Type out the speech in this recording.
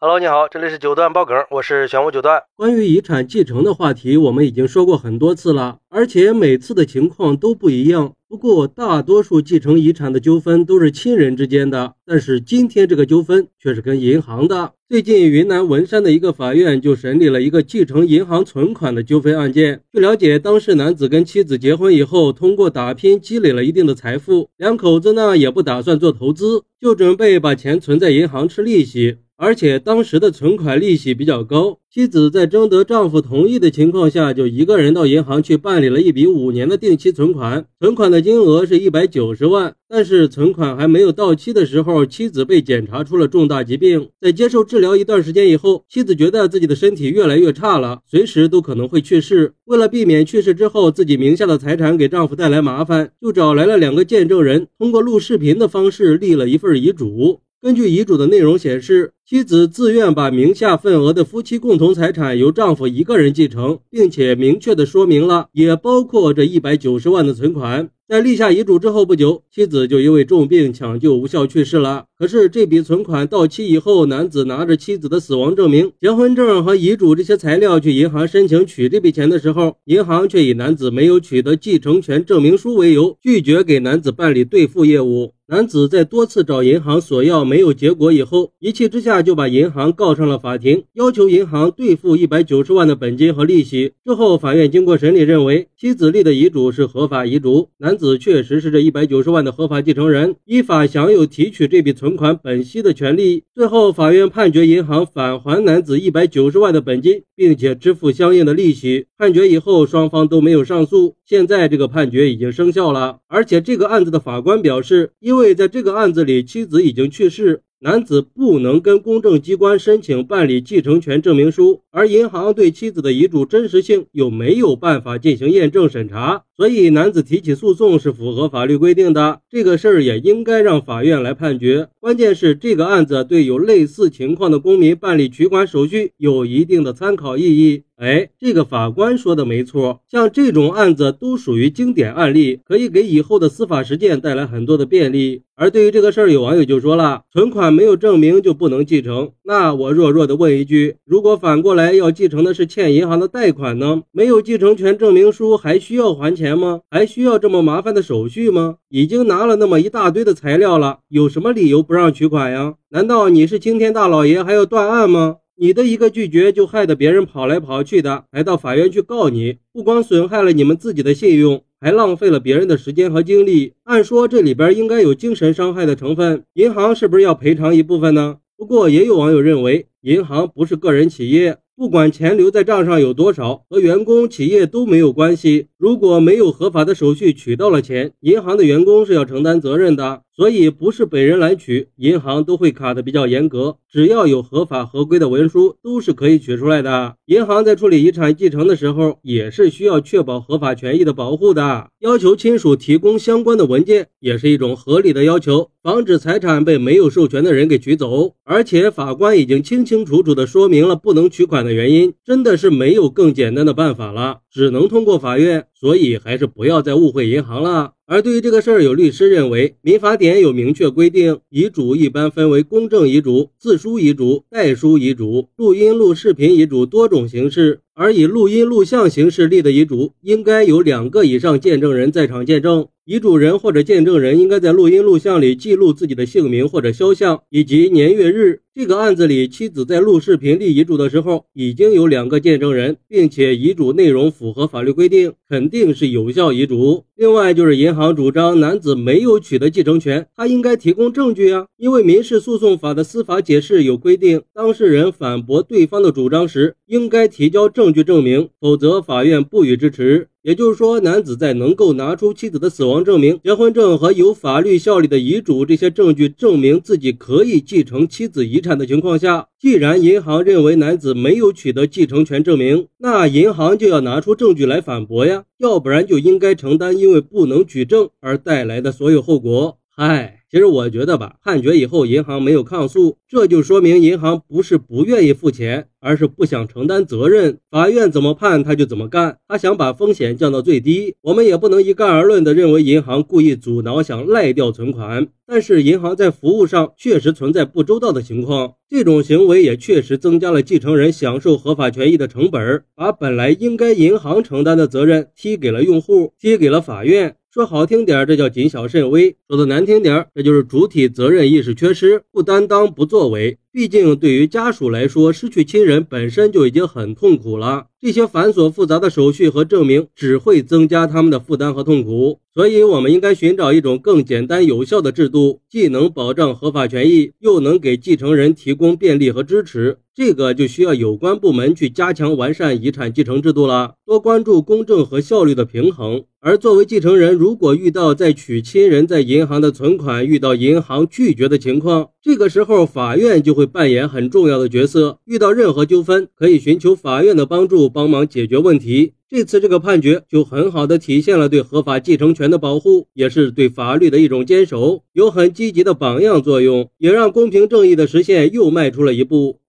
Hello，你好，这里是九段爆梗，我是玄武九段。关于遗产继承的话题，我们已经说过很多次了，而且每次的情况都不一样。不过，大多数继承遗产的纠纷都是亲人之间的，但是今天这个纠纷却是跟银行的。最近，云南文山的一个法院就审理了一个继承银行存款的纠纷案件。据了解，当事男子跟妻子结婚以后，通过打拼积累了一定的财富，两口子呢也不打算做投资，就准备把钱存在银行吃利息。而且当时的存款利息比较高，妻子在征得丈夫同意的情况下，就一个人到银行去办理了一笔五年的定期存款，存款的金额是一百九十万。但是存款还没有到期的时候，妻子被检查出了重大疾病，在接受治疗一段时间以后，妻子觉得自己的身体越来越差了，随时都可能会去世。为了避免去世之后自己名下的财产给丈夫带来麻烦，就找来了两个见证人，通过录视频的方式立了一份遗嘱。根据遗嘱的内容显示，妻子自愿把名下份额的夫妻共同财产由丈夫一个人继承，并且明确的说明了，也包括这一百九十万的存款。在立下遗嘱之后不久，妻子就因为重病抢救无效去世了。可是这笔存款到期以后，男子拿着妻子的死亡证明、结婚证和遗嘱这些材料去银行申请取这笔钱的时候，银行却以男子没有取得继承权证明书为由，拒绝给男子办理兑付业务。男子在多次找银行索要没有结果以后，一气之下就把银行告上了法庭，要求银行兑付一百九十万的本金和利息。之后，法院经过审理，认为妻子立的遗嘱是合法遗嘱，男子确实是这一百九十万的合法继承人，依法享有提取这笔存款本息的权利。最后，法院判决银行返还男子一百九十万的本金，并且支付相应的利息。判决以后，双方都没有上诉，现在这个判决已经生效了。而且，这个案子的法官表示，因因为在这个案子里，妻子已经去世，男子不能跟公证机关申请办理继承权证明书，而银行对妻子的遗嘱真实性又没有办法进行验证审查，所以男子提起诉讼是符合法律规定的。这个事儿也应该让法院来判决。关键是这个案子对有类似情况的公民办理取款手续有一定的参考意义。哎，这个法官说的没错，像这种案子都属于经典案例，可以给以后的司法实践带来很多的便利。而对于这个事儿，有网友就说了，存款没有证明就不能继承。那我弱弱的问一句，如果反过来要继承的是欠银行的贷款呢？没有继承权证明书还需要还钱钱吗？还需要这么麻烦的手续吗？已经拿了那么一大堆的材料了，有什么理由不让取款呀？难道你是青天大老爷还要断案吗？你的一个拒绝就害得别人跑来跑去的，还到法院去告你，不光损害了你们自己的信用，还浪费了别人的时间和精力。按说这里边应该有精神伤害的成分，银行是不是要赔偿一部分呢？不过也有网友认为，银行不是个人企业，不管钱留在账上有多少，和员工、企业都没有关系。如果没有合法的手续取到了钱，银行的员工是要承担责任的。所以不是本人来取，银行都会卡的比较严格，只要有合法合规的文书，都是可以取出来的。银行在处理遗产继承的时候，也是需要确保合法权益的保护的，要求亲属提供相关的文件，也是一种合理的要求，防止财产被没有授权的人给取走。而且法官已经清清楚楚的说明了不能取款的原因，真的是没有更简单的办法了，只能通过法院。所以还是不要再误会银行了。而对于这个事儿，有律师认为，民法典有明确规定，遗嘱一般分为公证遗嘱、自书遗嘱、代书遗嘱、录音录视频遗嘱多种形式。而以录音录像形式立的遗嘱，应该有两个以上见证人在场见证。遗嘱人或者见证人应该在录音录像里记录自己的姓名或者肖像以及年月日。这个案子里，妻子在录视频立遗嘱的时候，已经有两个见证人，并且遗嘱内容符合法律规定，肯定是有效遗嘱。另外就是银行主张男子没有取得继承权，他应该提供证据啊，因为民事诉讼法的司法解释有规定，当事人反驳对方的主张时，应该提交证据证明，否则法院不予支持。也就是说，男子在能够拿出妻子的死亡证明、结婚证和有法律效力的遗嘱这些证据，证明自己可以继承妻子遗产的情况下，既然银行认为男子没有取得继承权证明，那银行就要拿出证据来反驳呀，要不然就应该承担因为不能举证而带来的所有后果。嗨，其实我觉得吧，判决以后银行没有抗诉，这就说明银行不是不愿意付钱，而是不想承担责任。法院怎么判他就怎么干，他想把风险降到最低。我们也不能一概而论的认为银行故意阻挠，想赖掉存款。但是银行在服务上确实存在不周到的情况，这种行为也确实增加了继承人享受合法权益的成本，把本来应该银行承担的责任踢给了用户，踢给了法院。说好听点，这叫谨小慎微；说的难听点，这就是主体责任意识缺失，不担当，不作为。毕竟，对于家属来说，失去亲人本身就已经很痛苦了。这些繁琐复杂的手续和证明只会增加他们的负担和痛苦。所以，我们应该寻找一种更简单有效的制度，既能保障合法权益，又能给继承人提供便利和支持。这个就需要有关部门去加强完善遗产继承制度了，多关注公正和效率的平衡。而作为继承人，如果遇到在取亲人在银行的存款遇到银行拒绝的情况，这个时候法院就会扮演很重要的角色。遇到任何纠纷，可以寻求法院的帮助，帮忙解决问题。这次这个判决就很好的体现了对合法继承权的保护，也是对法律的一种坚守，有很积极的榜样作用，也让公平正义的实现又迈出了一步。